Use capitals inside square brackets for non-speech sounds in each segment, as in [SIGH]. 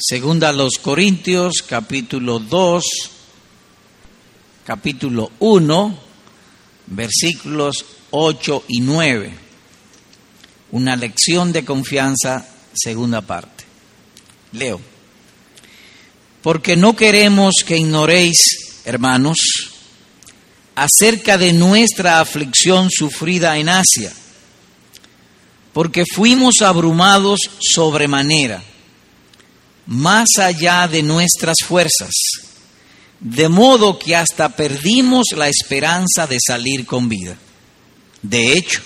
Segunda a los Corintios, capítulo 2, capítulo 1, versículos 8 y 9. Una lección de confianza, segunda parte. Leo. Porque no queremos que ignoréis, hermanos, acerca de nuestra aflicción sufrida en Asia, porque fuimos abrumados sobremanera, más allá de nuestras fuerzas, de modo que hasta perdimos la esperanza de salir con vida. De hecho,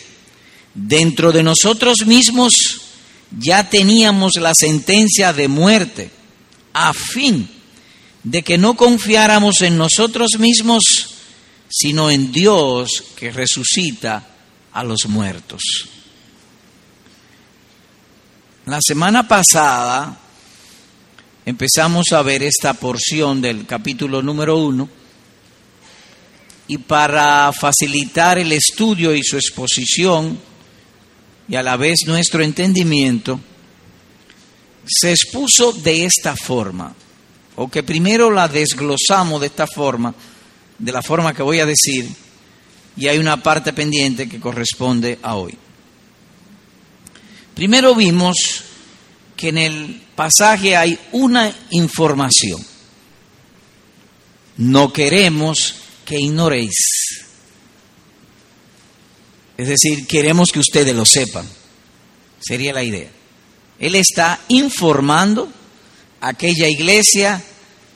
dentro de nosotros mismos ya teníamos la sentencia de muerte, a fin de que no confiáramos en nosotros mismos, sino en Dios que resucita a los muertos. La semana pasada empezamos a ver esta porción del capítulo número uno y para facilitar el estudio y su exposición y a la vez nuestro entendimiento, se expuso de esta forma, o que primero la desglosamos de esta forma, de la forma que voy a decir, y hay una parte pendiente que corresponde a hoy. Primero vimos que en el pasaje hay una información. No queremos que ignoréis. Es decir, queremos que ustedes lo sepan. Sería la idea. Él está informando a aquella iglesia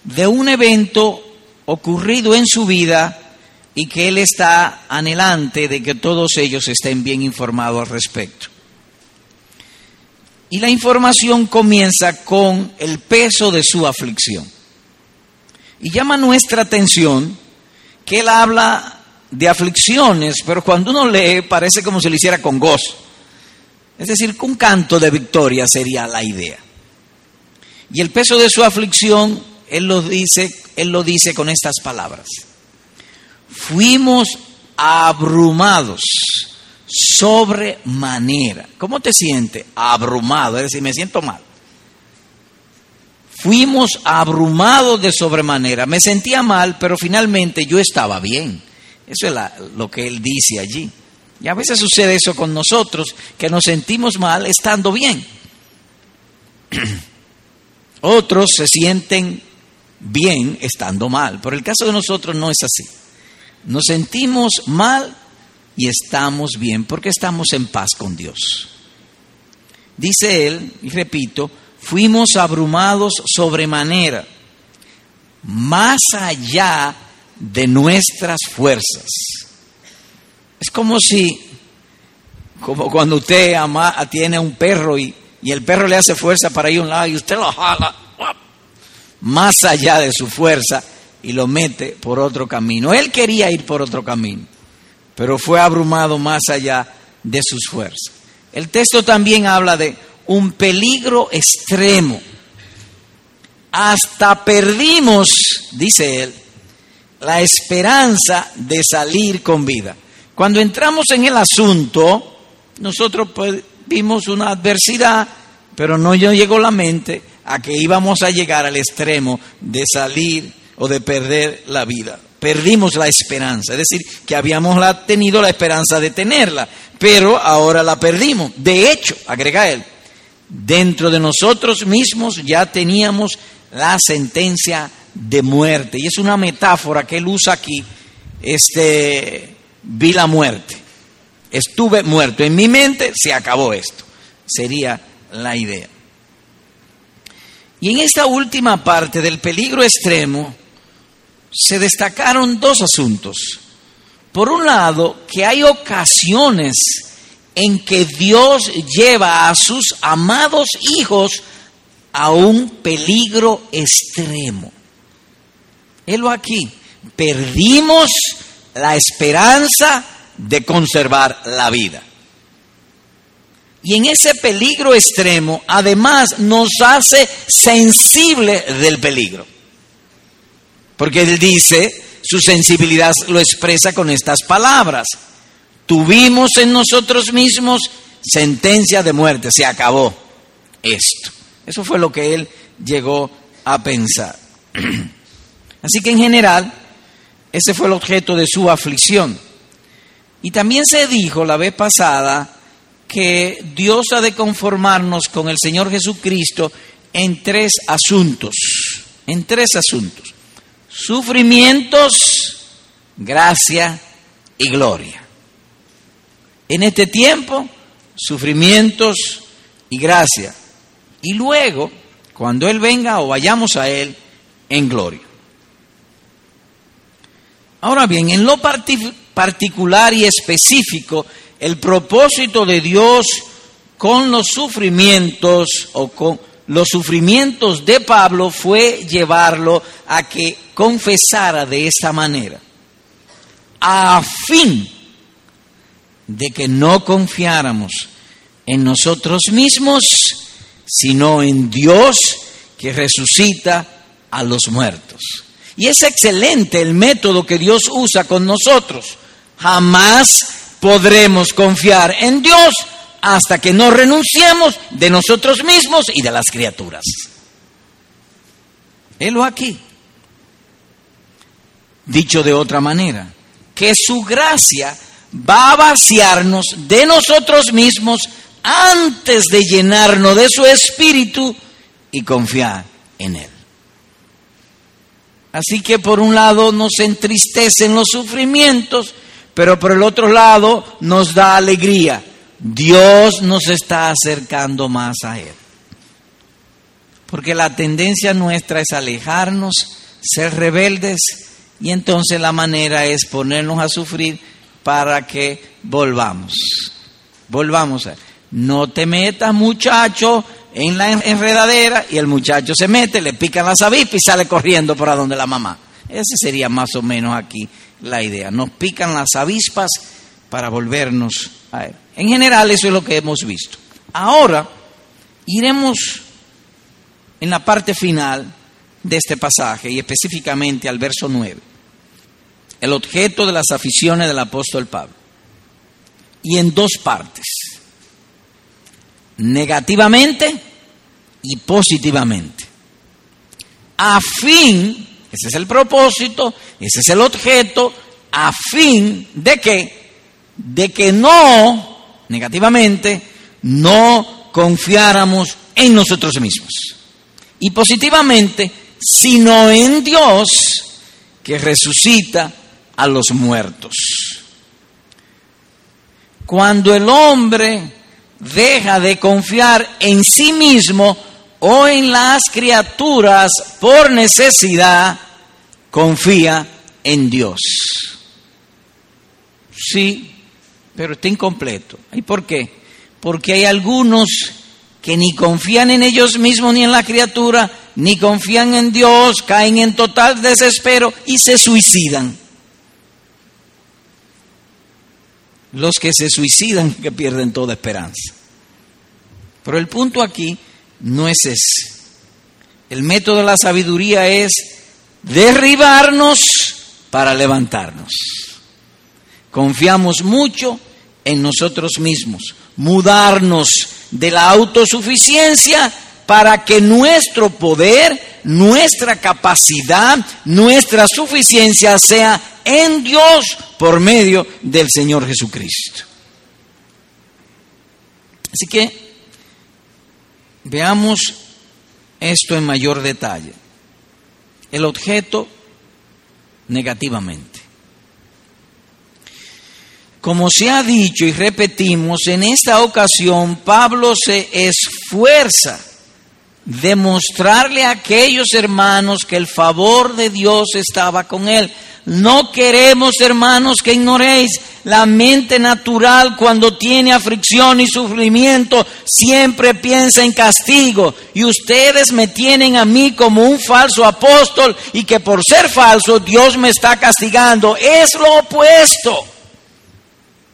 de un evento ocurrido en su vida y que él está anhelante de que todos ellos estén bien informados al respecto. Y la información comienza con el peso de su aflicción. Y llama nuestra atención que él habla de aflicciones, pero cuando uno lee parece como si lo hiciera con gozo. Es decir, un canto de victoria sería la idea. Y el peso de su aflicción, él lo dice, él lo dice con estas palabras. Fuimos abrumados sobremanera. ¿Cómo te sientes? Abrumado, es decir, me siento mal. Fuimos abrumados de sobremanera. Me sentía mal, pero finalmente yo estaba bien. Eso es lo que él dice allí. Y a veces sucede eso con nosotros, que nos sentimos mal estando bien. [CLEARS THROAT] Otros se sienten bien estando mal, pero el caso de nosotros no es así. Nos sentimos mal y estamos bien porque estamos en paz con Dios. Dice él, y repito, fuimos abrumados sobremanera, más allá de nuestras fuerzas. Es como si, como cuando usted ama, tiene un perro y, y el perro le hace fuerza para ir a un lado y usted lo jala más allá de su fuerza y lo mete por otro camino. Él quería ir por otro camino pero fue abrumado más allá de sus fuerzas. El texto también habla de un peligro extremo. Hasta perdimos, dice él, la esperanza de salir con vida. Cuando entramos en el asunto, nosotros pues, vimos una adversidad, pero no llegó la mente a que íbamos a llegar al extremo de salir o de perder la vida perdimos la esperanza, es decir, que habíamos tenido la esperanza de tenerla, pero ahora la perdimos. De hecho, agrega él, dentro de nosotros mismos ya teníamos la sentencia de muerte. Y es una metáfora que él usa aquí, este, vi la muerte, estuve muerto, en mi mente se acabó esto, sería la idea. Y en esta última parte del peligro extremo, se destacaron dos asuntos. Por un lado, que hay ocasiones en que Dios lleva a sus amados hijos a un peligro extremo. Helo aquí, perdimos la esperanza de conservar la vida. Y en ese peligro extremo, además, nos hace sensible del peligro. Porque él dice, su sensibilidad lo expresa con estas palabras. Tuvimos en nosotros mismos sentencia de muerte, se acabó esto. Eso fue lo que él llegó a pensar. [CLEARS THROAT] Así que en general, ese fue el objeto de su aflicción. Y también se dijo la vez pasada que Dios ha de conformarnos con el Señor Jesucristo en tres asuntos, en tres asuntos. Sufrimientos, gracia y gloria. En este tiempo, sufrimientos y gracia. Y luego, cuando Él venga o vayamos a Él, en gloria. Ahora bien, en lo particular y específico, el propósito de Dios con los sufrimientos o con los sufrimientos de Pablo fue llevarlo a que confesara de esta manera, a fin de que no confiáramos en nosotros mismos, sino en Dios que resucita a los muertos. Y es excelente el método que Dios usa con nosotros. Jamás podremos confiar en Dios hasta que no renunciemos de nosotros mismos y de las criaturas. Helo aquí. Dicho de otra manera, que su gracia va a vaciarnos de nosotros mismos antes de llenarnos de su espíritu y confiar en él. Así que por un lado nos entristecen los sufrimientos, pero por el otro lado nos da alegría. Dios nos está acercando más a Él. Porque la tendencia nuestra es alejarnos, ser rebeldes, y entonces la manera es ponernos a sufrir para que volvamos. Volvamos a Él. No te metas, muchacho, en la enredadera y el muchacho se mete, le pican las avispas y sale corriendo para donde la mamá. Ese sería más o menos aquí la idea. Nos pican las avispas para volvernos a él. En general eso es lo que hemos visto. Ahora iremos en la parte final de este pasaje y específicamente al verso 9. El objeto de las aficiones del apóstol Pablo. Y en dos partes. Negativamente y positivamente. A fin ese es el propósito, ese es el objeto, a fin de que, de que no, negativamente, no confiáramos en nosotros mismos. Y positivamente, sino en Dios que resucita a los muertos. Cuando el hombre deja de confiar en sí mismo o en las criaturas por necesidad, confía en Dios. Sí, pero está incompleto. ¿Y por qué? Porque hay algunos que ni confían en ellos mismos ni en la criatura, ni confían en Dios, caen en total desespero y se suicidan. Los que se suicidan que pierden toda esperanza. Pero el punto aquí no es ese. El método de la sabiduría es derribarnos para levantarnos. Confiamos mucho en nosotros mismos, mudarnos de la autosuficiencia para que nuestro poder, nuestra capacidad, nuestra suficiencia sea en Dios por medio del Señor Jesucristo. Así que veamos esto en mayor detalle el objeto negativamente. Como se ha dicho y repetimos, en esta ocasión Pablo se esfuerza de mostrarle a aquellos hermanos que el favor de Dios estaba con él. No queremos, hermanos, que ignoréis la mente natural cuando tiene aflicción y sufrimiento, siempre piensa en castigo. Y ustedes me tienen a mí como un falso apóstol y que por ser falso Dios me está castigando. Es lo opuesto.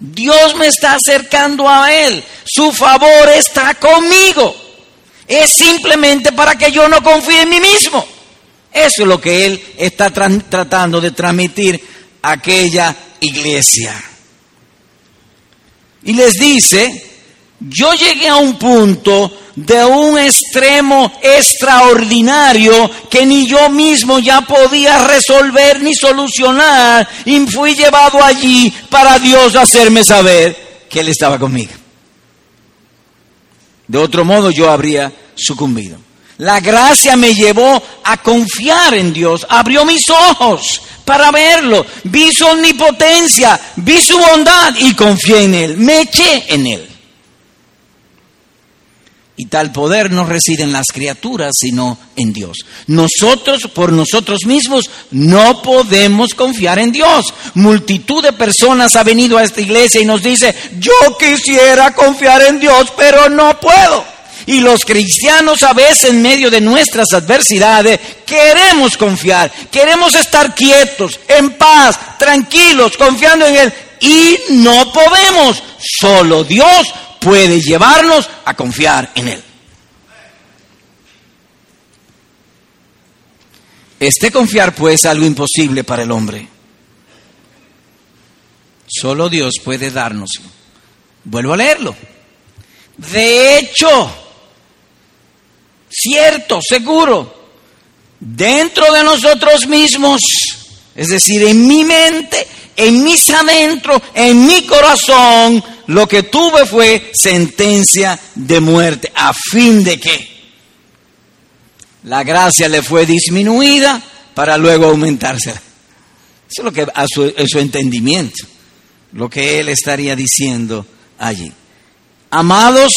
Dios me está acercando a Él. Su favor está conmigo. Es simplemente para que yo no confíe en mí mismo. Eso es lo que él está tratando de transmitir a aquella iglesia. Y les dice, yo llegué a un punto de un extremo extraordinario que ni yo mismo ya podía resolver ni solucionar y fui llevado allí para Dios hacerme saber que Él estaba conmigo. De otro modo yo habría sucumbido. La gracia me llevó a confiar en Dios, abrió mis ojos para verlo, vi su omnipotencia, vi su bondad y confié en Él, me eché en Él. Y tal poder no reside en las criaturas, sino en Dios. Nosotros, por nosotros mismos, no podemos confiar en Dios. Multitud de personas ha venido a esta iglesia y nos dice, yo quisiera confiar en Dios, pero no puedo. Y los cristianos a veces en medio de nuestras adversidades queremos confiar, queremos estar quietos, en paz, tranquilos, confiando en Él. Y no podemos. Solo Dios puede llevarnos a confiar en Él. Este confiar pues algo imposible para el hombre. Solo Dios puede dárnoslo. Vuelvo a leerlo. De hecho, cierto, seguro, dentro de nosotros mismos, es decir, en mi mente, en mis adentro, en mi corazón, lo que tuve fue sentencia de muerte, a fin de que la gracia le fue disminuida para luego aumentarse. Eso es lo que a su entendimiento, lo que él estaría diciendo allí. Amados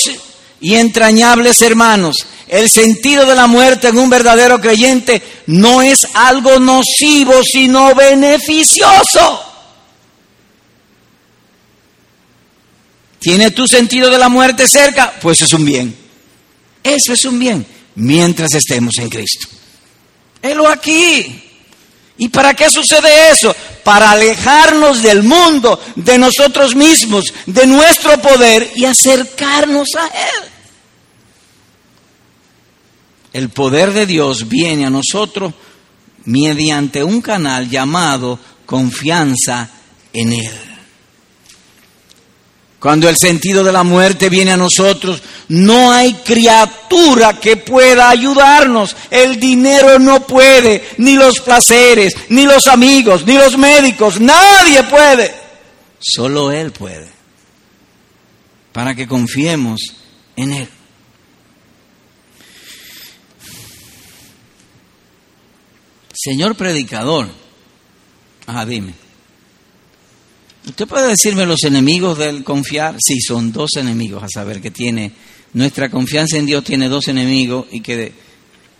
y entrañables hermanos, el sentido de la muerte en un verdadero creyente no es algo nocivo, sino beneficioso. ¿Tiene tu sentido de la muerte cerca? Pues es un bien. Eso es un bien, mientras estemos en Cristo. Helo aquí. ¿Y para qué sucede eso? Para alejarnos del mundo, de nosotros mismos, de nuestro poder y acercarnos a Él. El poder de Dios viene a nosotros mediante un canal llamado confianza en Él. Cuando el sentido de la muerte viene a nosotros, no hay criatura que pueda ayudarnos. El dinero no puede, ni los placeres, ni los amigos, ni los médicos, nadie puede. Solo Él puede. Para que confiemos en Él. Señor predicador, ah, dime. ¿Usted puede decirme los enemigos del confiar? Sí, son dos enemigos, a saber que tiene nuestra confianza en Dios tiene dos enemigos y que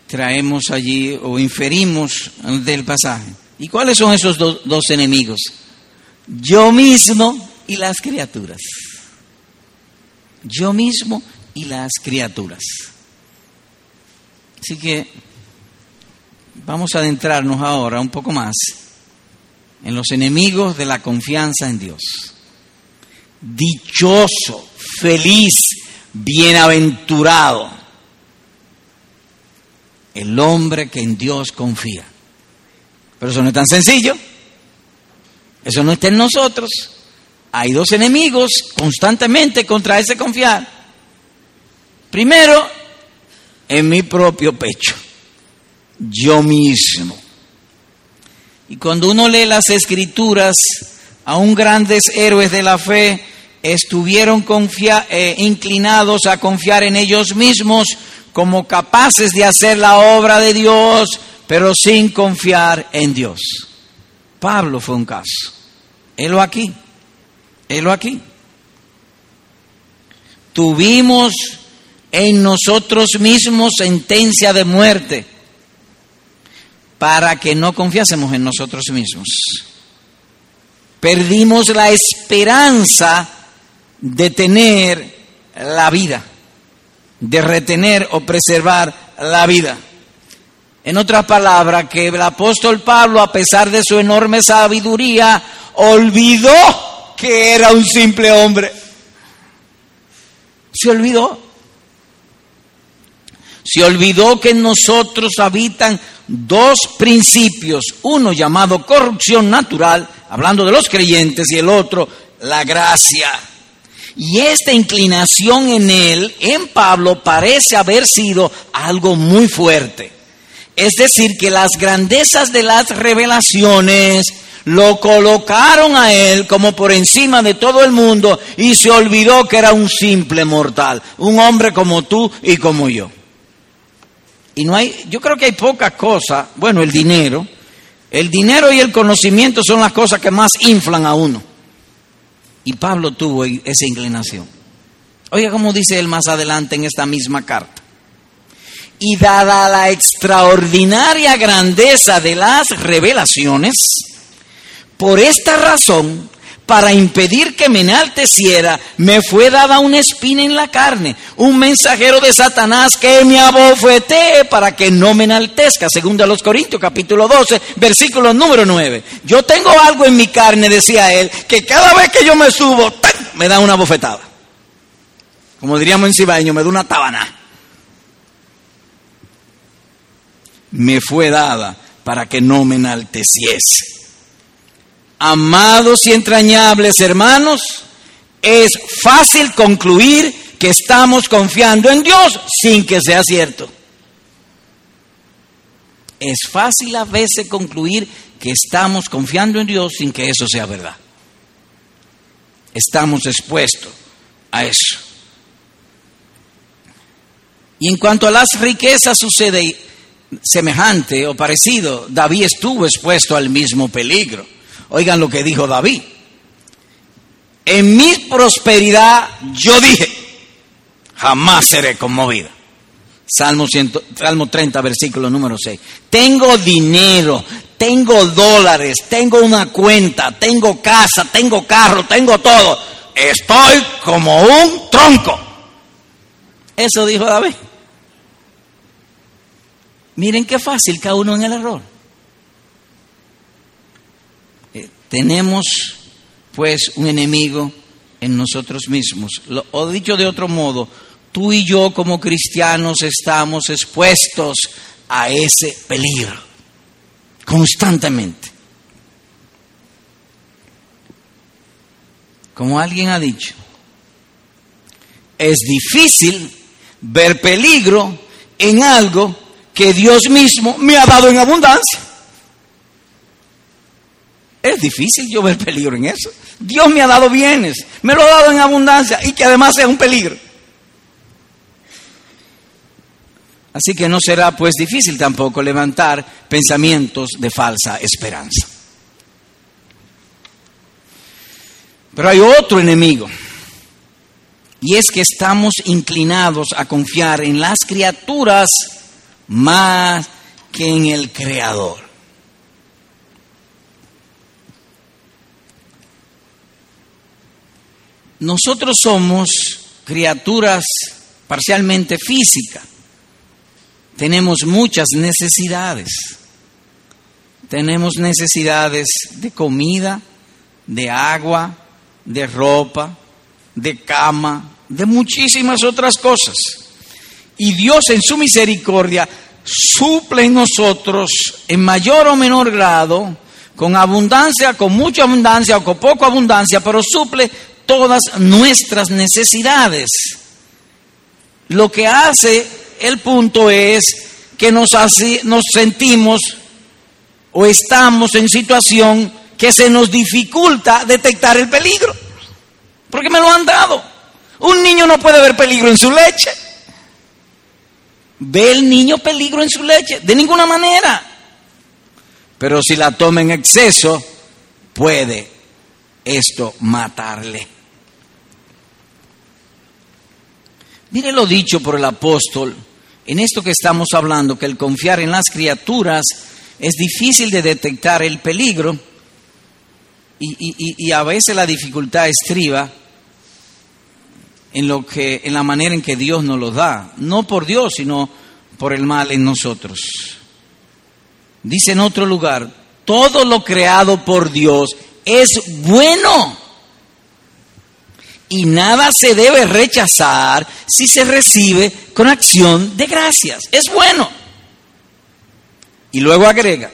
traemos allí o inferimos del pasaje. ¿Y cuáles son esos dos enemigos? Yo mismo y las criaturas. Yo mismo y las criaturas. Así que vamos a adentrarnos ahora un poco más en los enemigos de la confianza en Dios. Dichoso, feliz, bienaventurado el hombre que en Dios confía. Pero eso no es tan sencillo. Eso no está en nosotros. Hay dos enemigos constantemente contra ese confiar. Primero, en mi propio pecho. Yo mismo. Y cuando uno lee las escrituras, aún grandes héroes de la fe estuvieron eh, inclinados a confiar en ellos mismos como capaces de hacer la obra de Dios, pero sin confiar en Dios. Pablo fue un caso. Helo aquí, helo aquí. Tuvimos en nosotros mismos sentencia de muerte para que no confiásemos en nosotros mismos. Perdimos la esperanza de tener la vida, de retener o preservar la vida. En otras palabras, que el apóstol Pablo, a pesar de su enorme sabiduría, olvidó que era un simple hombre. Se olvidó. Se olvidó que en nosotros habitan dos principios, uno llamado corrupción natural, hablando de los creyentes, y el otro, la gracia. Y esta inclinación en él, en Pablo, parece haber sido algo muy fuerte. Es decir, que las grandezas de las revelaciones lo colocaron a él como por encima de todo el mundo y se olvidó que era un simple mortal, un hombre como tú y como yo. Y no hay, yo creo que hay poca cosa, bueno, el dinero, el dinero y el conocimiento son las cosas que más inflan a uno. Y Pablo tuvo esa inclinación. Oiga cómo dice él más adelante en esta misma carta. Y dada la extraordinaria grandeza de las revelaciones, por esta razón, para impedir que me enalteciera, me fue dada una espina en la carne, un mensajero de Satanás que me abofetee para que no me enaltezca, segundo a los Corintios capítulo 12, versículo número 9. Yo tengo algo en mi carne, decía él, que cada vez que yo me subo, me da una bofetada. Como diríamos en cibaño, me da una tabana. Me fue dada para que no me enalteciese. Amados y entrañables hermanos, es fácil concluir que estamos confiando en Dios sin que sea cierto. Es fácil a veces concluir que estamos confiando en Dios sin que eso sea verdad. Estamos expuestos a eso. Y en cuanto a las riquezas sucede semejante o parecido. David estuvo expuesto al mismo peligro. Oigan lo que dijo David. En mi prosperidad yo dije, jamás seré conmovido. Salmo, Salmo 30, versículo número 6. Tengo dinero, tengo dólares, tengo una cuenta, tengo casa, tengo carro, tengo todo. Estoy como un tronco. Eso dijo David. Miren qué fácil cada uno en el error. Tenemos pues un enemigo en nosotros mismos. o dicho de otro modo, tú y yo como cristianos estamos expuestos a ese peligro constantemente. Como alguien ha dicho, es difícil ver peligro en algo que Dios mismo me ha dado en abundancia. Es difícil yo ver peligro en eso. Dios me ha dado bienes, me lo ha dado en abundancia y que además sea un peligro. Así que no será pues difícil tampoco levantar pensamientos de falsa esperanza. Pero hay otro enemigo. Y es que estamos inclinados a confiar en las criaturas más que en el Creador. Nosotros somos criaturas parcialmente físicas. Tenemos muchas necesidades. Tenemos necesidades de comida, de agua, de ropa, de cama, de muchísimas otras cosas. Y Dios en su misericordia suple en nosotros en mayor o menor grado, con abundancia, con mucha abundancia o con poca abundancia, pero suple todas nuestras necesidades. Lo que hace el punto es que nos, nos sentimos o estamos en situación que se nos dificulta detectar el peligro. Porque me lo han dado. Un niño no puede ver peligro en su leche. ¿Ve el niño peligro en su leche? De ninguna manera. Pero si la toma en exceso, puede esto matarle. Mire lo dicho por el apóstol en esto que estamos hablando, que el confiar en las criaturas es difícil de detectar el peligro y, a veces la dificultad estriba en, lo que, en la manera en que Dios nos lo da, no por Dios, sino por el mal en nosotros. Dice en otro lugar, todo lo creado por Dios es bueno y nada se debe rechazar si se recibe con acción de gracias. Es bueno. Y luego agrega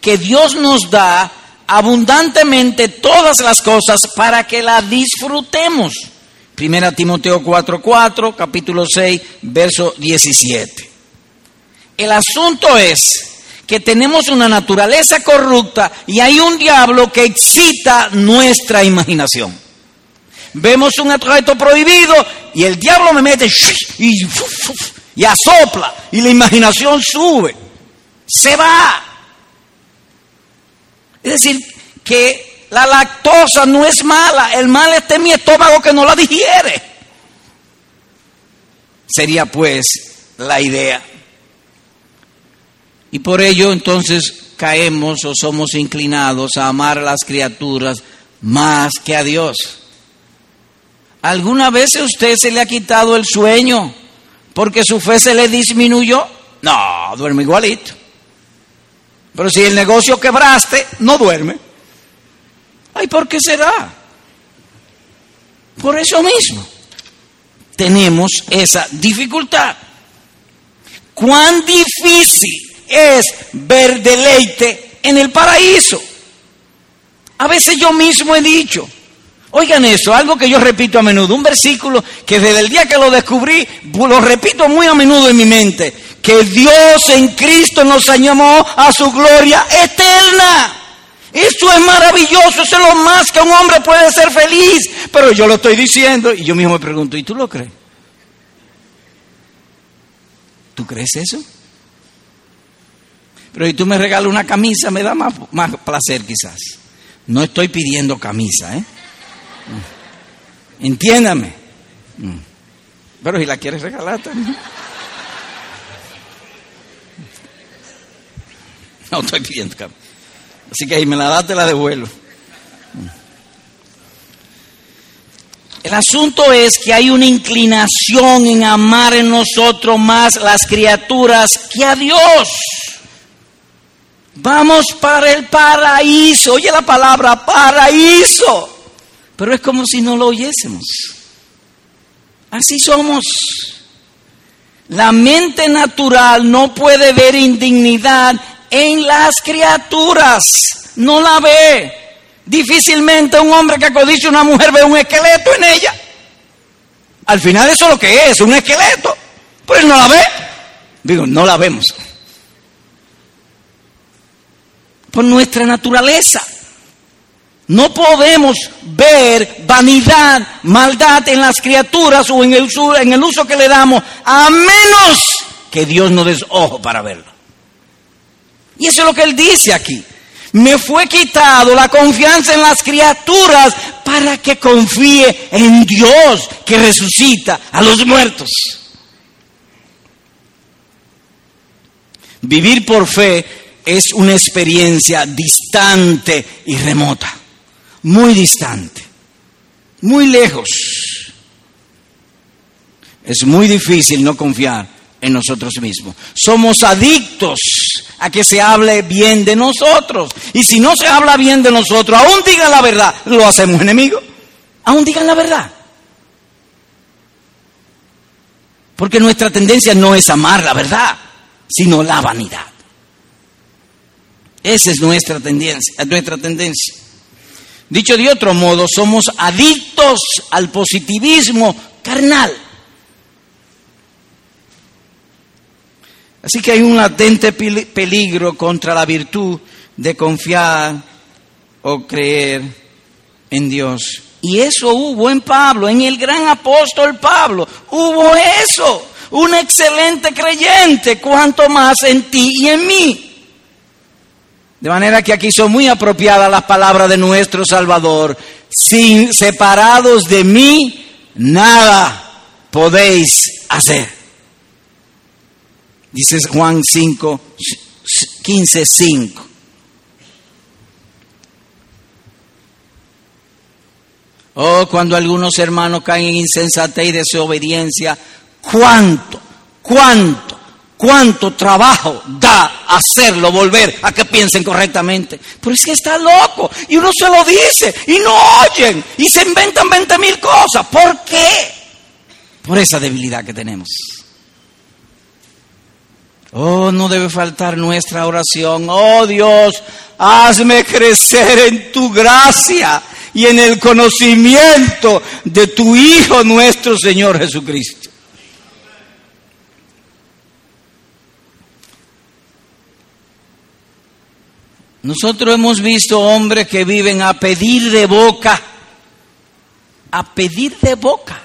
que Dios nos da abundantemente todas las cosas para que las disfrutemos. Primera Timoteo 4:4, capítulo 6, verso 17. El asunto es que tenemos una naturaleza corrupta y hay un diablo que excita nuestra imaginación. Vemos un objeto prohibido y el diablo me mete y, y asopla y la imaginación sube, se va. Es decir, que la lactosa no es mala, el mal está en mi estómago que no la digiere. Sería pues la idea. Y por ello entonces caemos o somos inclinados a amar a las criaturas más que a Dios. ¿Alguna vez a usted se le ha quitado el sueño porque su fe se le disminuyó? No, duerme igualito. Pero si el negocio quebraste, no duerme. Ay, ¿por qué será? Por eso mismo tenemos esa dificultad. ¿Cuán difícil es ver deleite en el paraíso. A veces yo mismo he dicho, oigan eso, algo que yo repito a menudo, un versículo que desde el día que lo descubrí, lo repito muy a menudo en mi mente, que Dios en Cristo nos llamó a su gloria eterna. Eso es maravilloso, eso es lo más que un hombre puede ser feliz. Pero yo lo estoy diciendo y yo mismo me pregunto, ¿y tú lo crees? ¿Tú crees eso? Pero si tú me regalas una camisa, me da más, más placer quizás. No estoy pidiendo camisa, ¿eh? Entiéndame. Pero si la quieres regalar también. [LAUGHS] No estoy pidiendo. Así que si me la das, te la devuelvo. El asunto es que hay una inclinación en amar en nosotros más las criaturas que a Dios. Vamos para el paraíso. Oye la palabra paraíso. Pero es como si no lo oyésemos. Así somos. La mente natural no puede ver indignidad en las criaturas. No la ve. Difícilmente un hombre que codice a una mujer ve un esqueleto en ella. Al final eso es lo que es, un esqueleto. Pues no la ve. Digo, no la vemos por nuestra naturaleza. No podemos ver vanidad, maldad en las criaturas o en el, uso, que le damos, a menos que Dios nos des ojo para verlo. Y eso es lo que él dice aquí. Me fue quitado la confianza en las criaturas para que confíe en Dios que resucita a los muertos. Vivir por fe es una experiencia distante y remota, muy distante, muy lejos. Es muy difícil no confiar en nosotros mismos. Somos adictos a que se hable bien de nosotros. Y si no se habla bien de nosotros, aún digan la verdad, lo hacemos enemigo. Aún digan la verdad. Porque nuestra tendencia no es amar la verdad, sino la vanidad. Esa es nuestra tendencia, nuestra tendencia. Dicho de otro modo, somos adictos al positivismo carnal. Así que hay un latente peligro contra la virtud de confiar o creer en Dios. Y eso hubo en Pablo, en el gran apóstol Pablo. Hubo eso. Un excelente creyente, cuanto más en ti y en mí. De manera que aquí son muy apropiadas las palabras de nuestro Salvador. Sin separados de mí, nada podéis hacer. Dice Juan 5, 15, 5. Oh, cuando algunos hermanos caen en insensatez y desobediencia, ¿cuánto, cuánto cuánto trabajo da hacerlo volver a que piensen correctamente. Pero es que está loco y uno se lo dice y no oyen y se inventan 20 mil cosas. ¿Por qué? Por esa debilidad que tenemos. Oh, no debe faltar nuestra oración. Oh Dios, hazme crecer en tu gracia y en el conocimiento de tu Hijo nuestro Señor Jesucristo. Nosotros hemos visto hombres que viven a pedir de boca, a pedir de boca.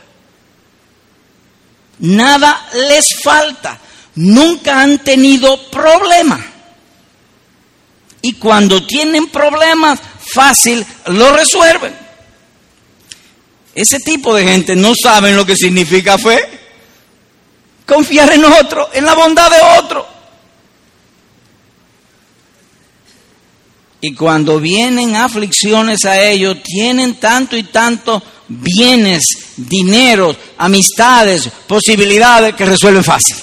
Nada les falta, nunca han tenido problemas. Y cuando tienen problemas, fácil lo resuelven. Ese tipo de gente no saben lo que significa fe. Confiar en otro, en la bondad de otro. Y cuando vienen aflicciones a ellos, tienen tanto y tanto bienes, dinero, amistades, posibilidades que resuelven fácil.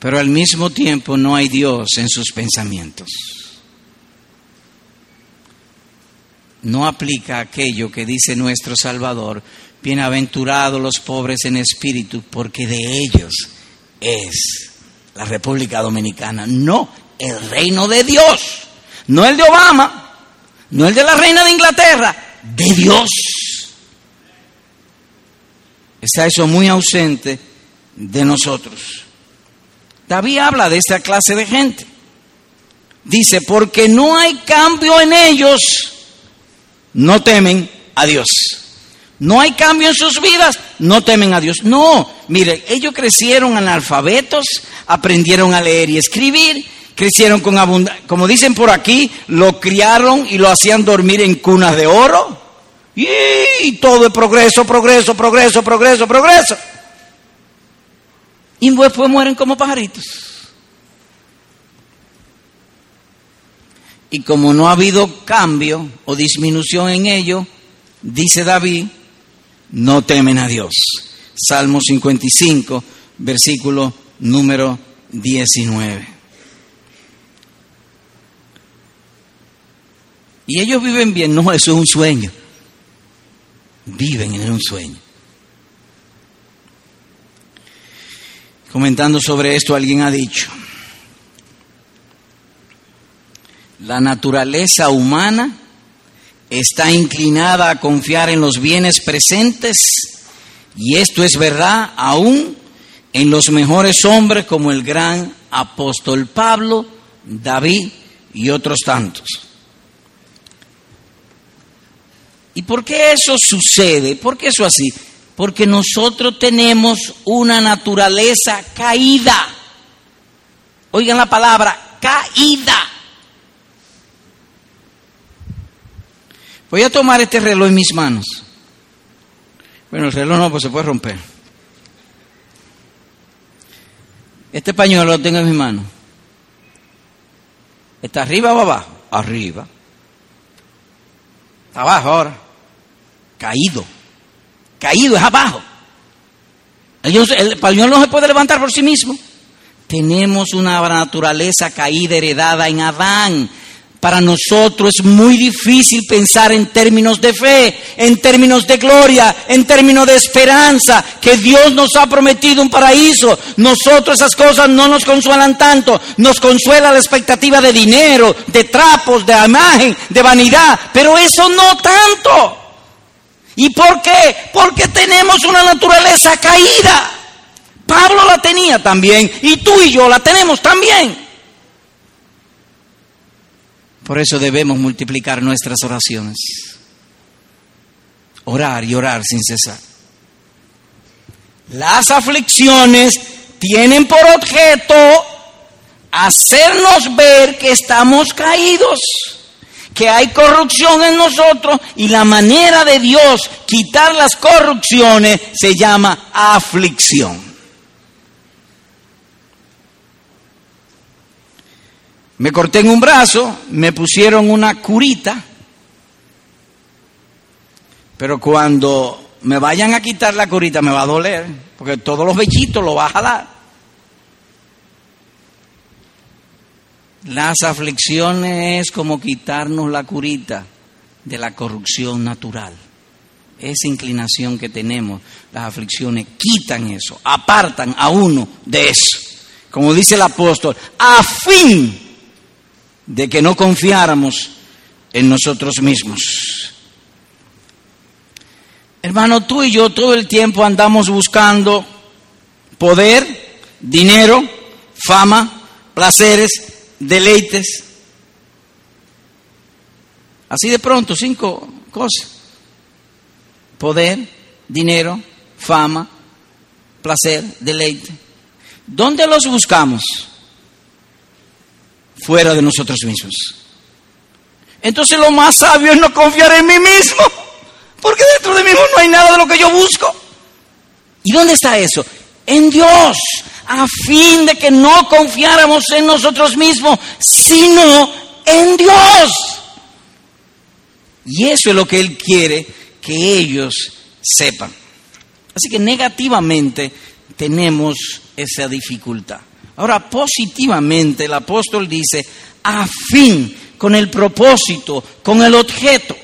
Pero al mismo tiempo no hay Dios en sus pensamientos. No aplica aquello que dice nuestro Salvador, bienaventurados los pobres en espíritu, porque de ellos es la República Dominicana. No, el reino de Dios. No el de Obama, no el de la reina de Inglaterra, de Dios. Está eso muy ausente de nosotros. David habla de esta clase de gente. Dice, porque no hay cambio en ellos, no temen a Dios. No hay cambio en sus vidas, no temen a Dios. No, mire, ellos crecieron analfabetos, aprendieron a leer y escribir, crecieron con abundancia, como dicen por aquí, lo criaron y lo hacían dormir en cunas de oro. Y todo es progreso, progreso, progreso, progreso, progreso. Y después mueren como pajaritos. Y como no ha habido cambio o disminución en ello, dice David, no temen a Dios. Salmo 55, versículo número 19. Y ellos viven bien, no, eso es un sueño. Viven en un sueño. Comentando sobre esto, alguien ha dicho, la naturaleza humana está inclinada a confiar en los bienes presentes y esto es verdad aún en los mejores hombres como el gran apóstol Pablo, David y otros tantos. ¿Y por qué eso sucede? ¿Por qué eso así? Porque nosotros tenemos una naturaleza caída. Oigan la palabra, caída. Voy a tomar este reloj en mis manos. Bueno, el reloj no, pues se puede romper. Este pañuelo lo tengo en mis manos. ¿Está arriba o abajo? Arriba. Abajo ahora. Caído. Caído es abajo. El pañuelo no se puede levantar por sí mismo. Tenemos una naturaleza caída heredada en Adán. Para nosotros es muy difícil pensar en términos de fe, en términos de gloria, en términos de esperanza, que Dios nos ha prometido un paraíso. Nosotros esas cosas no nos consuelan tanto, nos consuela la expectativa de dinero, de trapos, de imagen, de vanidad, pero eso no tanto. ¿Y por qué? Porque tenemos una naturaleza caída. Pablo la tenía también y tú y yo la tenemos también. Por eso debemos multiplicar nuestras oraciones. Orar y orar sin cesar. Las aflicciones tienen por objeto hacernos ver que estamos caídos, que hay corrupción en nosotros y la manera de Dios quitar las corrupciones se llama aflicción. Me corté en un brazo, me pusieron una curita, pero cuando me vayan a quitar la curita me va a doler, porque todos los vellitos lo va a jalar. Las aflicciones es como quitarnos la curita de la corrupción natural. Esa inclinación que tenemos, las aflicciones quitan eso, apartan a uno de eso. Como dice el apóstol, a fin de que no confiáramos en nosotros mismos. Hermano, tú y yo todo el tiempo andamos buscando poder, dinero, fama, placeres, deleites. Así de pronto, cinco cosas. Poder, dinero, fama, placer, deleite. ¿Dónde los buscamos? Fuera de nosotros mismos. Entonces lo más sabio es no confiar en mí mismo, porque dentro de mí no hay nada de lo que yo busco. ¿Y dónde está eso? En Dios, a fin de que no confiáramos en nosotros mismos, sino en Dios. Y eso es lo que Él quiere que ellos sepan. Así que negativamente tenemos esa dificultad. Ahora, positivamente el apóstol dice, a fin, con el propósito, con el objeto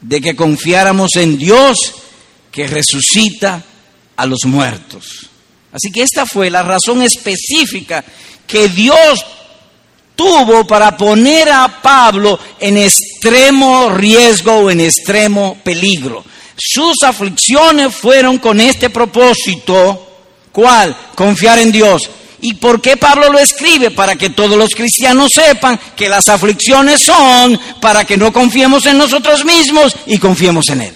de que confiáramos en Dios que resucita a los muertos. Así que esta fue la razón específica que Dios tuvo para poner a Pablo en extremo riesgo o en extremo peligro. Sus aflicciones fueron con este propósito. ¿Cuál? Confiar en Dios. ¿Y por qué Pablo lo escribe? Para que todos los cristianos sepan que las aflicciones son para que no confiemos en nosotros mismos y confiemos en Él.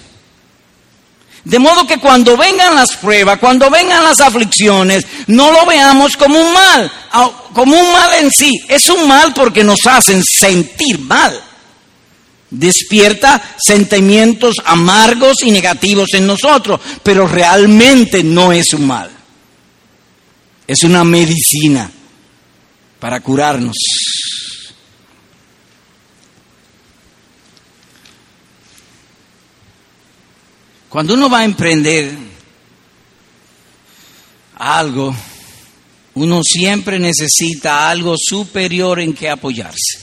De modo que cuando vengan las pruebas, cuando vengan las aflicciones, no lo veamos como un mal, como un mal en sí. Es un mal porque nos hacen sentir mal. Despierta sentimientos amargos y negativos en nosotros, pero realmente no es un mal. Es una medicina para curarnos. Cuando uno va a emprender algo, uno siempre necesita algo superior en que apoyarse.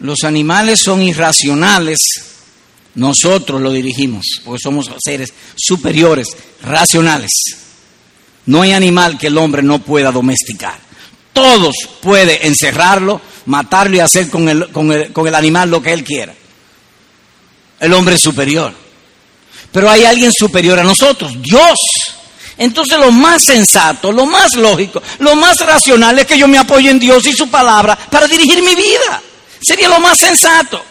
Los animales son irracionales, nosotros lo dirigimos, porque somos seres superiores, racionales. No hay animal que el hombre no pueda domesticar. Todos puede encerrarlo, matarlo y hacer con el, con el, con el animal lo que él quiera el hombre superior. Pero hay alguien superior a nosotros, Dios. Entonces lo más sensato, lo más lógico, lo más racional es que yo me apoye en Dios y su palabra para dirigir mi vida. Sería lo más sensato.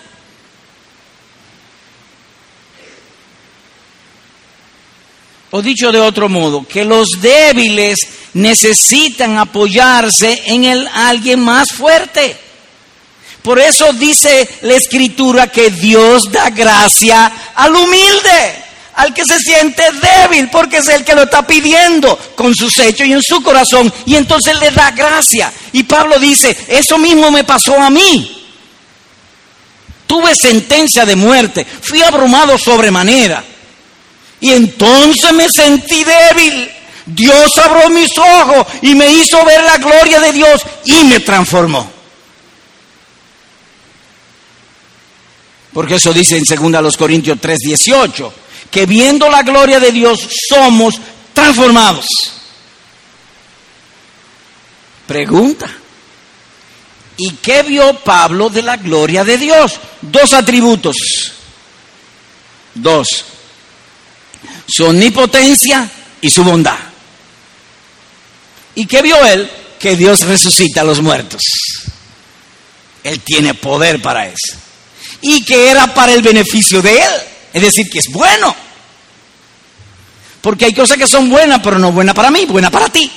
O dicho de otro modo, que los débiles necesitan apoyarse en el alguien más fuerte. Por eso dice la escritura que Dios da gracia al humilde, al que se siente débil, porque es el que lo está pidiendo con sus hechos y en su corazón, y entonces le da gracia. Y Pablo dice, eso mismo me pasó a mí. Tuve sentencia de muerte, fui abrumado sobremanera, y entonces me sentí débil. Dios abrió mis ojos y me hizo ver la gloria de Dios y me transformó. Porque eso dice en 2 Corintios 3, 18, que viendo la gloria de Dios somos transformados. Pregunta. ¿Y qué vio Pablo de la gloria de Dios? Dos atributos. Dos. Su omnipotencia y su bondad. ¿Y qué vio él? Que Dios resucita a los muertos. Él tiene poder para eso y que era para el beneficio de él. Es decir, que es bueno. Porque hay cosas que son buenas, pero no buenas para mí, buenas para ti.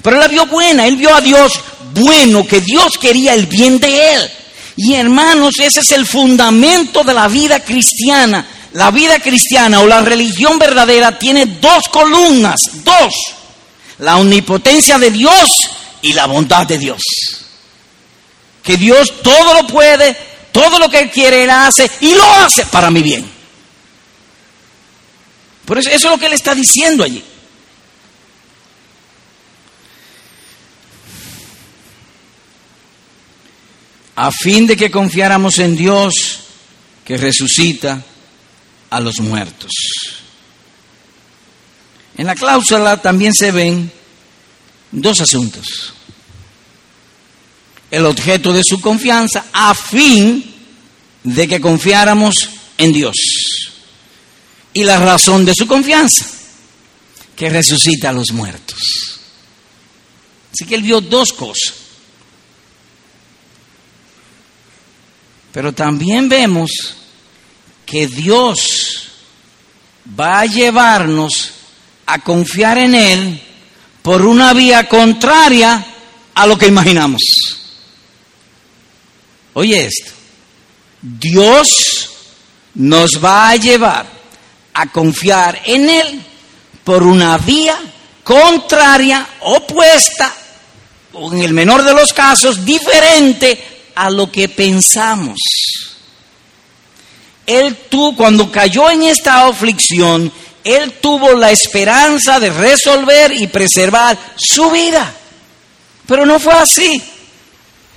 Pero él la vio buena, él vio a Dios bueno, que Dios quería el bien de él. Y hermanos, ese es el fundamento de la vida cristiana. La vida cristiana o la religión verdadera tiene dos columnas, dos. La omnipotencia de Dios y la bondad de Dios. Que Dios todo lo puede, todo lo que quiere, Él hace y lo hace para mi bien. Por eso, eso es lo que Él está diciendo allí. A fin de que confiáramos en Dios que resucita a los muertos. En la cláusula también se ven dos asuntos. el objeto de su confianza, a fin de que confiáramos en Dios. Y la razón de su confianza, que resucita a los muertos. Así que él vio dos cosas. Pero también vemos que Dios va a llevarnos a confiar en Él por una vía contraria a lo que imaginamos. Oye esto, Dios nos va a llevar a confiar en Él por una vía contraria, opuesta, o en el menor de los casos, diferente a lo que pensamos. Él tú, cuando cayó en esta aflicción, él tuvo la esperanza de resolver y preservar su vida. Pero no fue así.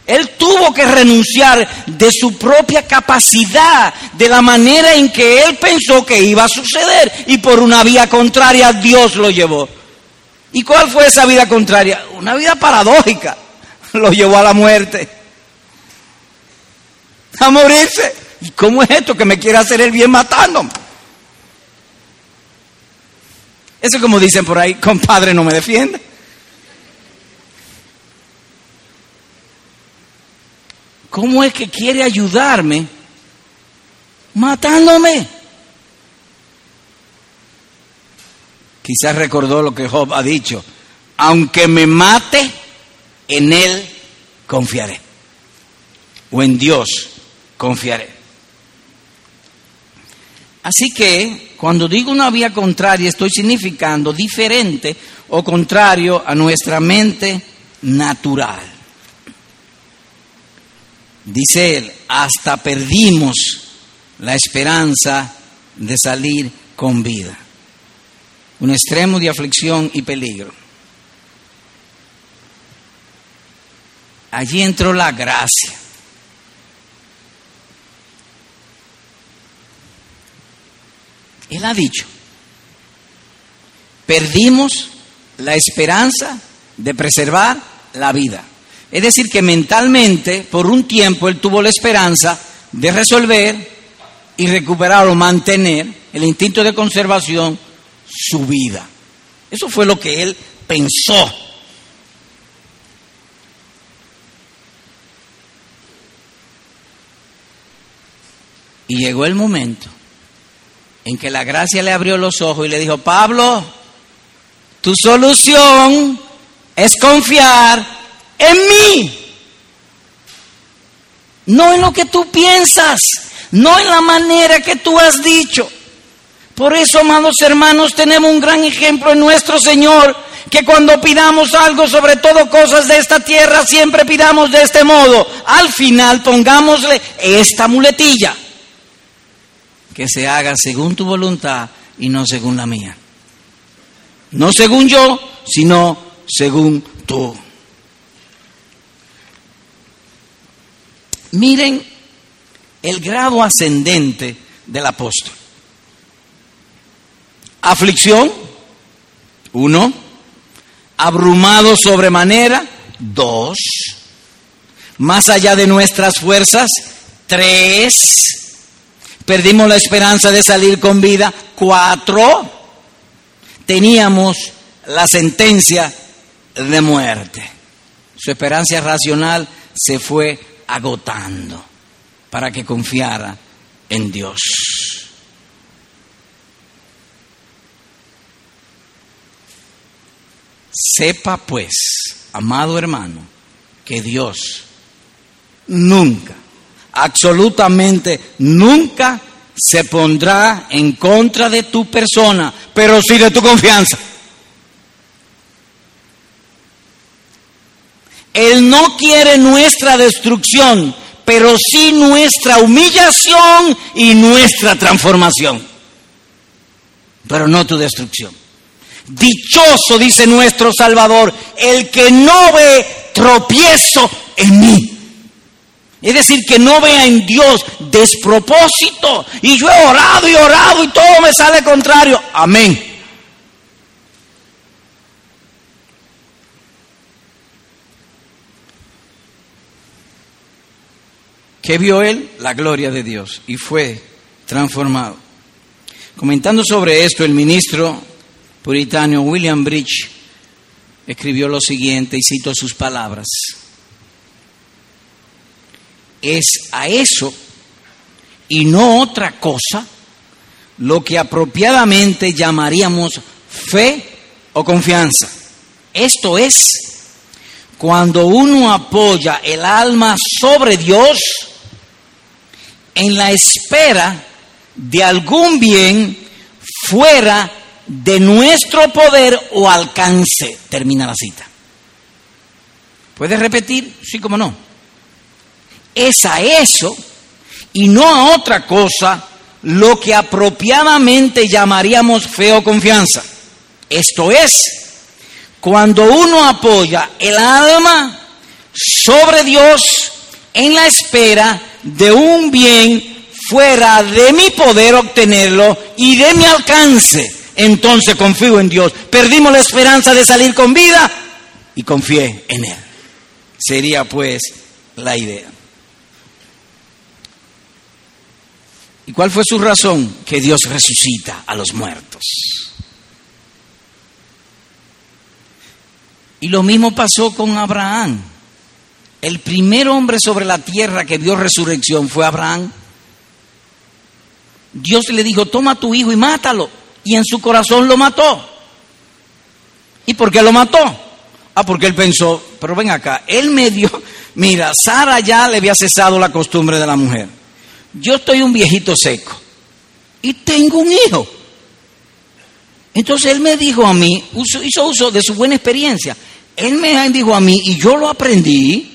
Él tuvo que renunciar de su propia capacidad, de la manera en que él pensó que iba a suceder, y por una vía contraria Dios lo llevó. ¿Y cuál fue esa vida contraria? Una vida paradójica. [LAUGHS] Lo llevó a la muerte. A morirse. ¿Y cómo es esto que me quiere hacer el bien matándome? Eso como dicen por ahí, compadre, no me defiende. ¿Cómo es que quiere ayudarme matándome? Quizás recordó lo que Job ha dicho, aunque me mate, en él confiaré. O en Dios confiaré. Así que cuando digo una vía contraria estoy significando diferente o contrario a nuestra mente natural. Dice él, hasta perdimos la esperanza de salir con vida. Un extremo de aflicción y peligro. Allí entró la gracia. Él ha dicho, perdimos la esperanza de preservar la vida. Es decir, que mentalmente, por un tiempo, él tuvo la esperanza de resolver y recuperar o mantener el instinto de conservación, su vida. Eso fue lo que él pensó. Y llegó el momento en que la gracia le abrió los ojos y le dijo, Pablo, tu solución es confiar en mí. No en lo que tú piensas, no en la manera que tú has dicho. Por eso, amados hermanos, tenemos un gran ejemplo en nuestro Señor, que cuando pidamos algo, sobre todo cosas de esta tierra, siempre pidamos de este modo. Al final pongámosle esta muletilla que se haga según tu voluntad y no según la mía. No según yo, sino según tú. Miren el grado ascendente del apóstol. Aflicción, uno. Abrumado sobremanera, dos. Más allá de nuestras fuerzas, tres Perdimos la esperanza de salir con vida. Cuatro, teníamos la sentencia de muerte. Su esperanza racional se fue agotando para que confiara en Dios. Sepa pues, amado hermano, que Dios nunca absolutamente nunca se pondrá en contra de tu persona, pero sí de tu confianza. Él no quiere nuestra destrucción, pero sí nuestra humillación y nuestra transformación, pero no tu destrucción. Dichoso, dice nuestro Salvador, el que no ve tropiezo en mí. Es decir, que no vea en Dios despropósito. Y yo he orado y orado y todo me sale contrario. Amén. ¿Qué vio él? La gloria de Dios y fue transformado. Comentando sobre esto, el ministro puritano William Bridge escribió lo siguiente y cito sus palabras. Es a eso y no otra cosa lo que apropiadamente llamaríamos fe o confianza. Esto es cuando uno apoya el alma sobre Dios en la espera de algún bien fuera de nuestro poder o alcance. Termina la cita. ¿Puedes repetir? Sí, como no. Es a eso y no a otra cosa lo que apropiadamente llamaríamos fe o confianza. Esto es, cuando uno apoya el alma sobre Dios en la espera de un bien fuera de mi poder obtenerlo y de mi alcance, entonces confío en Dios. Perdimos la esperanza de salir con vida y confié en Él. Sería pues la idea. ¿Y cuál fue su razón? Que Dios resucita a los muertos. Y lo mismo pasó con Abraham. El primer hombre sobre la tierra que vio resurrección fue Abraham. Dios le dijo, toma tu hijo y mátalo. Y en su corazón lo mató. ¿Y por qué lo mató? Ah, porque él pensó, pero ven acá, él me dio, [LAUGHS] mira, Sara ya le había cesado la costumbre de la mujer. Yo estoy un viejito seco y tengo un hijo. Entonces él me dijo a mí, hizo uso de su buena experiencia. Él me dijo a mí, y yo lo aprendí,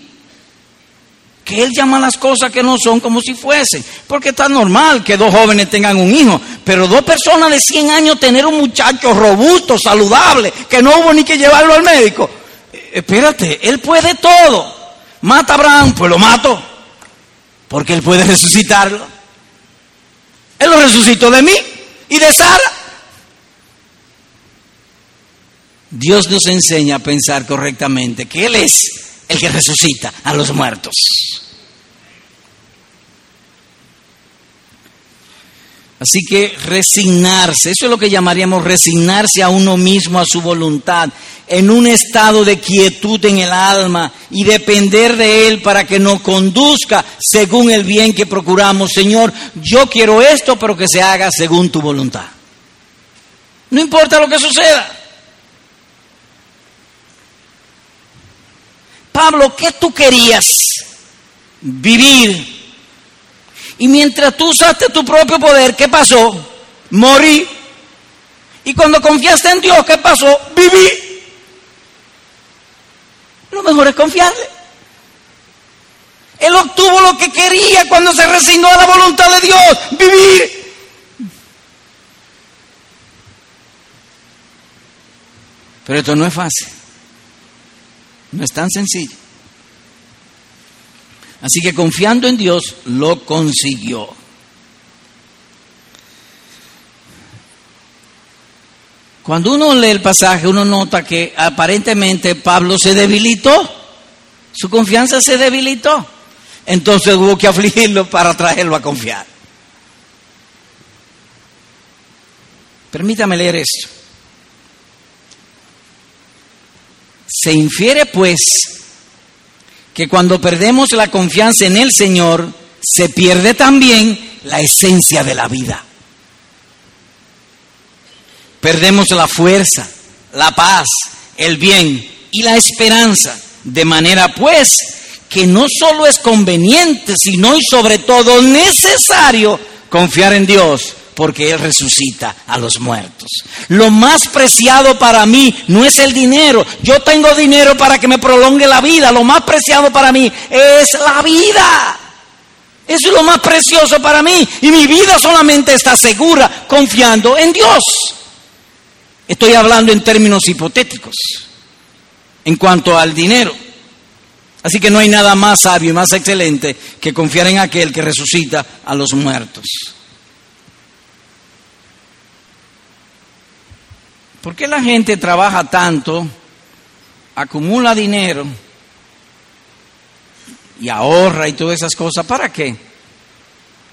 que él llama las cosas que no son como si fuesen. Porque está normal que dos jóvenes tengan un hijo, pero dos personas de 100 años tener un muchacho robusto, saludable, que no hubo ni que llevarlo al médico. Eh, espérate, él puede todo. Mata a Abraham, pues lo mato. Porque él puede resucitarlo. Él lo resucitó de mí y de Sara. Dios nos enseña a pensar correctamente que Él es el que resucita a los muertos. Así que resignarse, eso es lo que llamaríamos resignarse a uno mismo, a su voluntad, en un estado de quietud en el alma y depender de Él para que nos conduzca según el bien que procuramos. Señor, yo quiero esto, pero que se haga según tu voluntad. No importa lo que suceda. Pablo, ¿qué tú querías? Vivir. Y mientras tú usaste tu propio poder, ¿qué pasó? Morí. Y cuando confiaste en Dios, ¿qué pasó? Viví. Lo mejor es confiarle. Él obtuvo lo que quería cuando se resignó a la voluntad de Dios, vivir. Pero esto no es fácil. No es tan sencillo. Así que confiando en Dios, lo consiguió. Cuando uno lee el pasaje, uno nota que aparentemente Pablo se debilitó, su confianza se debilitó. Entonces hubo que afligirlo para traerlo a confiar. Permítame leer esto. Se infiere pues que cuando perdemos la confianza en el Señor, se pierde también la esencia de la vida. Perdemos la fuerza, la paz, el bien y la esperanza, de manera pues que no solo es conveniente, sino y sobre todo necesario confiar en Dios porque Él resucita a los muertos. Lo más preciado para mí no es el dinero. Yo tengo dinero para que me prolongue la vida. Lo más preciado para mí es la vida. Eso es lo más precioso para mí. Y mi vida solamente está segura confiando en Dios. Estoy hablando en términos hipotéticos en cuanto al dinero. Así que no hay nada más sabio y más excelente que confiar en aquel que resucita a los muertos. ¿Por qué la gente trabaja tanto, acumula dinero y ahorra y todas esas cosas. ¿Para qué?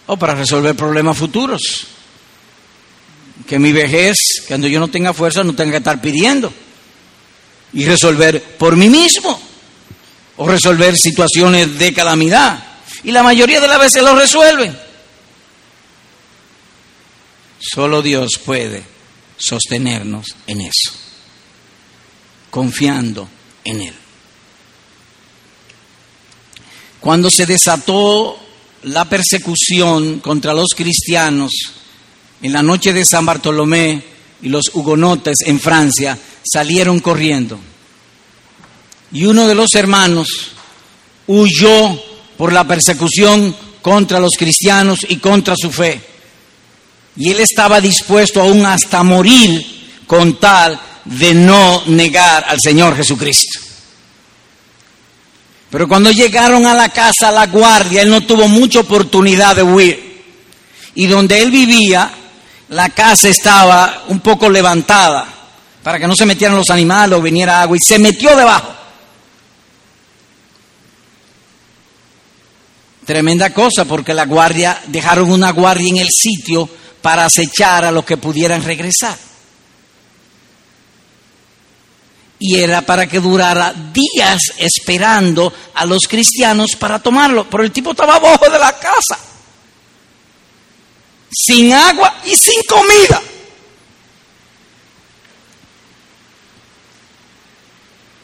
O para resolver problemas futuros. Que mi vejez, cuando yo no tenga fuerza, no tenga que estar pidiendo. Y resolver por mí mismo. O resolver situaciones de calamidad. Y la mayoría de las veces lo resuelven. Solo Dios puede sostenernos en eso, confiando en Él. Cuando se desató la persecución contra los cristianos en la noche de San Bartolomé y los hugonotes en Francia salieron corriendo. Y uno de los hermanos huyó por la persecución contra los cristianos y contra su fe. Y él estaba dispuesto aún hasta morir con tal de no negar al Señor Jesucristo. Pero cuando llegaron a la casa, la guardia, él no tuvo mucha oportunidad de huir. Y donde él vivía, la casa estaba un poco levantada para que no se metieran los animales o viniera agua. Y se metió debajo. Tremenda cosa porque la guardia, dejaron una guardia en el sitio para acechar a los que pudieran regresar. Y era para que durara días esperando a los cristianos para tomarlo. Pero el tipo estaba abajo de la casa, sin agua y sin comida.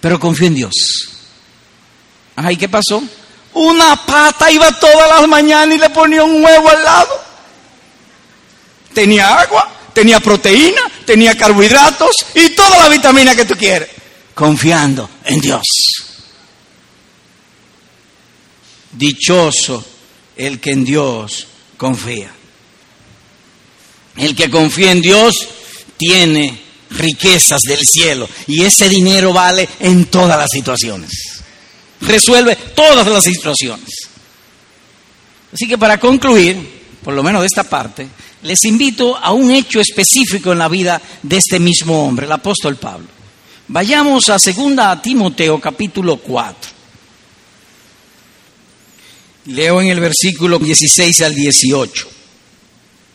Pero confió en Dios. Ay, qué pasó? Una pata iba todas las mañanas y le ponía un huevo al lado. Tenía agua, tenía proteína, tenía carbohidratos y toda la vitamina que tú quieres. Confiando en Dios. Dichoso el que en Dios confía. El que confía en Dios tiene riquezas del cielo y ese dinero vale en todas las situaciones. Resuelve todas las situaciones. Así que para concluir, por lo menos de esta parte, les invito a un hecho específico en la vida de este mismo hombre, el apóstol Pablo. Vayamos a 2 Timoteo capítulo 4. Leo en el versículo 16 al 18.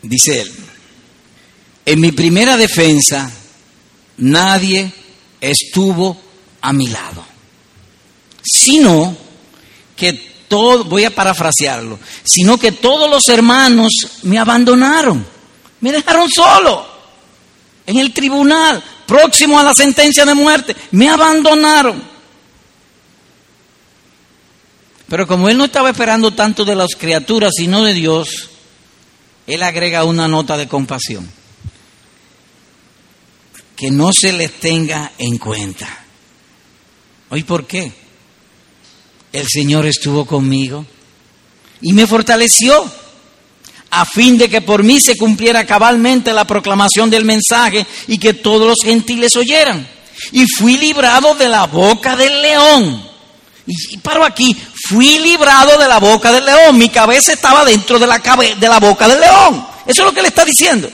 Dice él, en mi primera defensa nadie estuvo a mi lado, sino que voy a parafrasearlo, sino que todos los hermanos me abandonaron, me dejaron solo en el tribunal, próximo a la sentencia de muerte, me abandonaron. Pero como él no estaba esperando tanto de las criaturas, sino de Dios, él agrega una nota de compasión. Que no se les tenga en cuenta. ¿Hoy por qué? El Señor estuvo conmigo y me fortaleció a fin de que por mí se cumpliera cabalmente la proclamación del mensaje y que todos los gentiles oyeran. Y fui librado de la boca del león. Y paro aquí, fui librado de la boca del león. Mi cabeza estaba dentro de la, de la boca del león. Eso es lo que le está diciendo.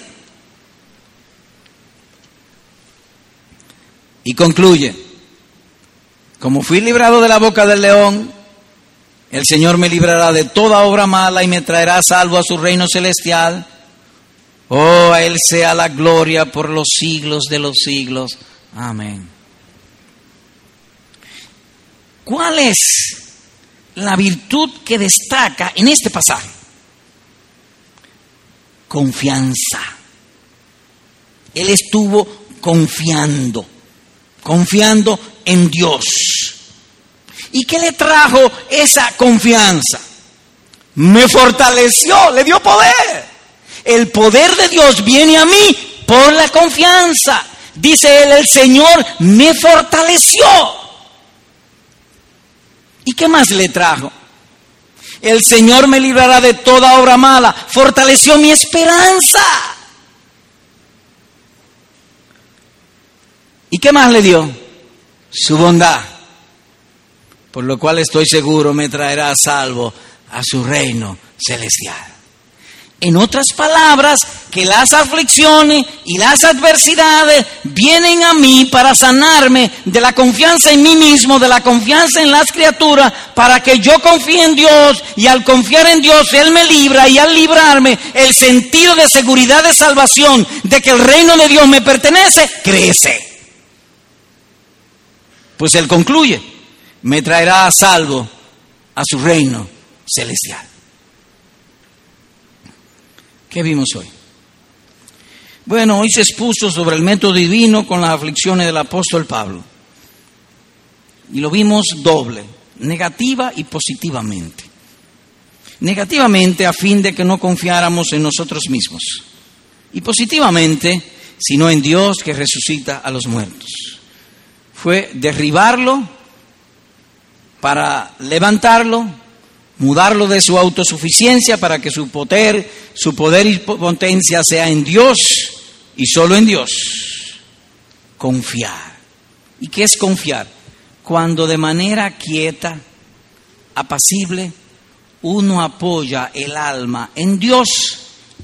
Y concluye, como fui librado de la boca del león, el Señor me librará de toda obra mala y me traerá salvo a su reino celestial. Oh, a Él sea la gloria por los siglos de los siglos. Amén. ¿Cuál es la virtud que destaca en este pasaje? Confianza. Él estuvo confiando, confiando en Dios. ¿Y qué le trajo esa confianza? Me fortaleció, le dio poder. El poder de Dios viene a mí por la confianza. Dice él, el Señor me fortaleció. ¿Y qué más le trajo? El Señor me librará de toda obra mala. Fortaleció mi esperanza. ¿Y qué más le dio? Su bondad por lo cual estoy seguro me traerá salvo a su reino celestial. En otras palabras, que las aflicciones y las adversidades vienen a mí para sanarme de la confianza en mí mismo, de la confianza en las criaturas, para que yo confíe en Dios y al confiar en Dios Él me libra y al librarme el sentido de seguridad de salvación, de que el reino de Dios me pertenece, crece. Pues Él concluye, me traerá a salvo a su reino celestial. ¿Qué vimos hoy? Bueno, hoy se expuso sobre el método divino con las aflicciones del apóstol Pablo. Y lo vimos doble, negativa y positivamente. Negativamente a fin de que no confiáramos en nosotros mismos. Y positivamente, sino en Dios que resucita a los muertos. Fue derribarlo para levantarlo, mudarlo de su autosuficiencia para que su poder, su poder y potencia sea en Dios y solo en Dios. Confiar. ¿Y qué es confiar? Cuando de manera quieta, apacible, uno apoya el alma en Dios,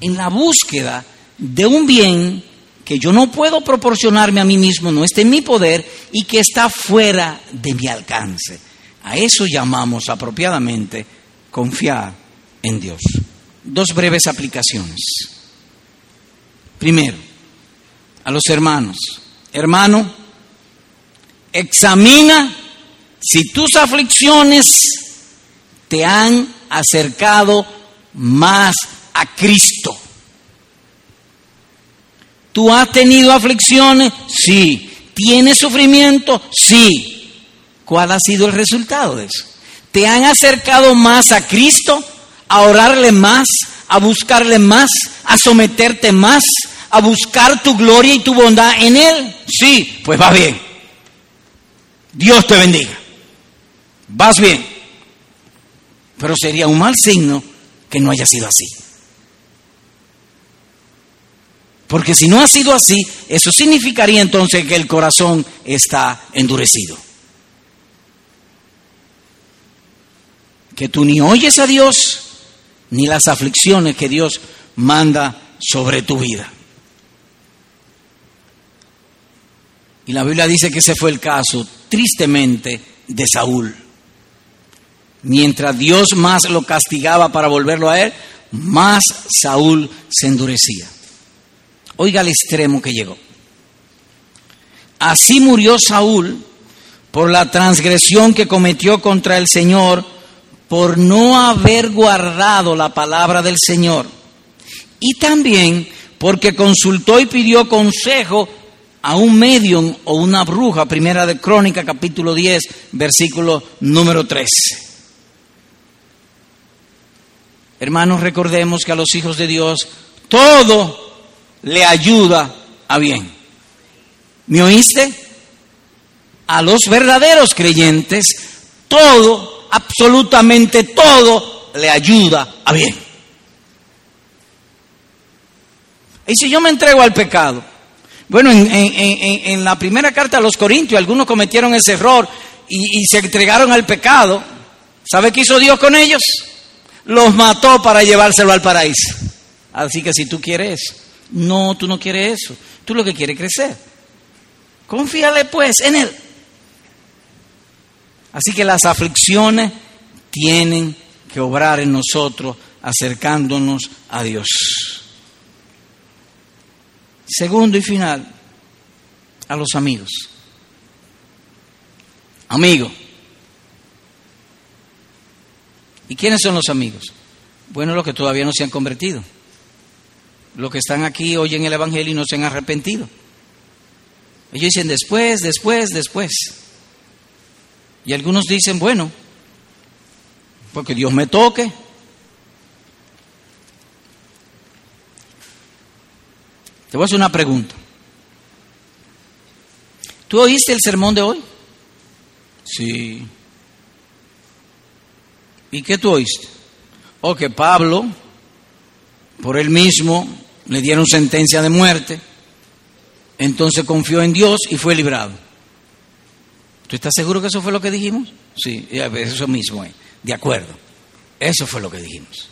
en la búsqueda de un bien que yo no puedo proporcionarme a mí mismo, no está en mi poder y que está fuera de mi alcance. A eso llamamos apropiadamente confiar en Dios. Dos breves aplicaciones. Primero, a los hermanos. Hermano, examina si tus aflicciones te han acercado más a Cristo. ¿Tú has tenido aflicciones? Sí. ¿Tienes sufrimiento? Sí. ¿Cuál ha sido el resultado de eso? ¿Te han acercado más a Cristo? ¿A orarle más? ¿A buscarle más? ¿A someterte más? ¿A buscar tu gloria y tu bondad en Él? Sí, pues va bien. Dios te bendiga. Vas bien. Pero sería un mal signo que no haya sido así. Porque si no ha sido así, eso significaría entonces que el corazón está endurecido. que tú ni oyes a Dios ni las aflicciones que Dios manda sobre tu vida. Y la Biblia dice que ese fue el caso, tristemente, de Saúl. Mientras Dios más lo castigaba para volverlo a él, más Saúl se endurecía. Oiga el extremo que llegó. Así murió Saúl por la transgresión que cometió contra el Señor por no haber guardado la palabra del Señor. Y también porque consultó y pidió consejo a un medium o una bruja, primera de Crónica, capítulo 10, versículo número 13. Hermanos, recordemos que a los hijos de Dios todo le ayuda a bien. ¿Me oíste? A los verdaderos creyentes todo absolutamente todo le ayuda a bien. Y si yo me entrego al pecado, bueno, en, la primera carta a los Corintios algunos cometieron ese error y, y se entregaron al pecado. ¿Sabe qué hizo Dios con ellos? Los mató para llevárselo al paraíso. Así que si tú quieres no, tú no quieres eso. Tú lo que quieres es crecer. Confíale pues en Él. Así que las aflicciones tienen que obrar en nosotros acercándonos a Dios. Segundo y final, a los amigos. Amigo. ¿Y quiénes son los amigos? Bueno, los que todavía no se han convertido. Los que están aquí oyen el Evangelio y no se han arrepentido. Ellos dicen después, después, después. Y algunos dicen, bueno, porque Dios me toque. Te voy a hacer una pregunta. ¿Tú oíste el sermón de hoy? Sí. ¿Y qué tú oíste? O que Pablo, por él mismo, le dieron sentencia de muerte, entonces confió en Dios y fue librado. ¿Tú estás seguro que eso fue lo que dijimos? Sí, eso mismo es. De acuerdo. Eso fue lo que dijimos.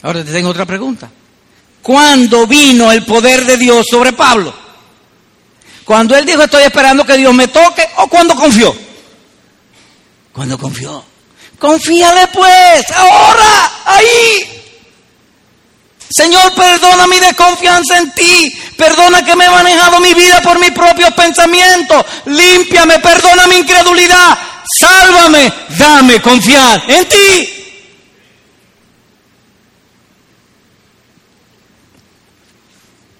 Ahora te tengo otra pregunta. ¿Cuándo vino el poder de Dios sobre Pablo? Cuando él dijo estoy esperando que Dios me toque o cuando confió. Cuando confió. Confíale pues, ahora, ahí. Señor, perdona mi desconfianza en ti. Perdona que me he manejado mi vida por mis propios pensamientos. Límpiame, perdona mi incredulidad. Sálvame, dame confiar en ti.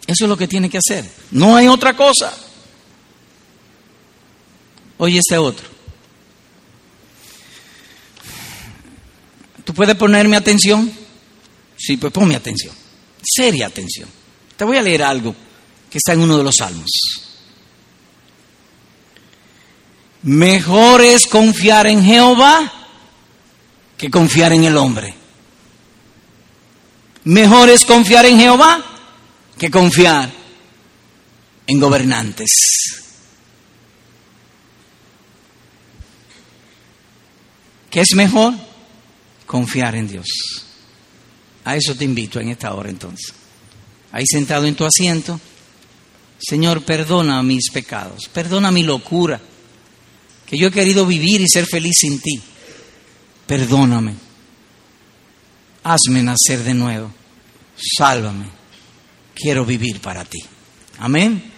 Eso es lo que tiene que hacer. No hay otra cosa. Oye este otro. ¿Tú puedes ponerme atención? Sí, pues ponme atención. Seria atención. Te voy a leer algo que está en uno de los salmos. Mejor es confiar en Jehová que confiar en el hombre. Mejor es confiar en Jehová que confiar en gobernantes. ¿Qué es mejor? Confiar en Dios. A eso te invito en esta hora entonces. Ahí sentado en tu asiento, Señor, perdona mis pecados, perdona mi locura, que yo he querido vivir y ser feliz sin ti. Perdóname. Hazme nacer de nuevo. Sálvame. Quiero vivir para ti. Amén.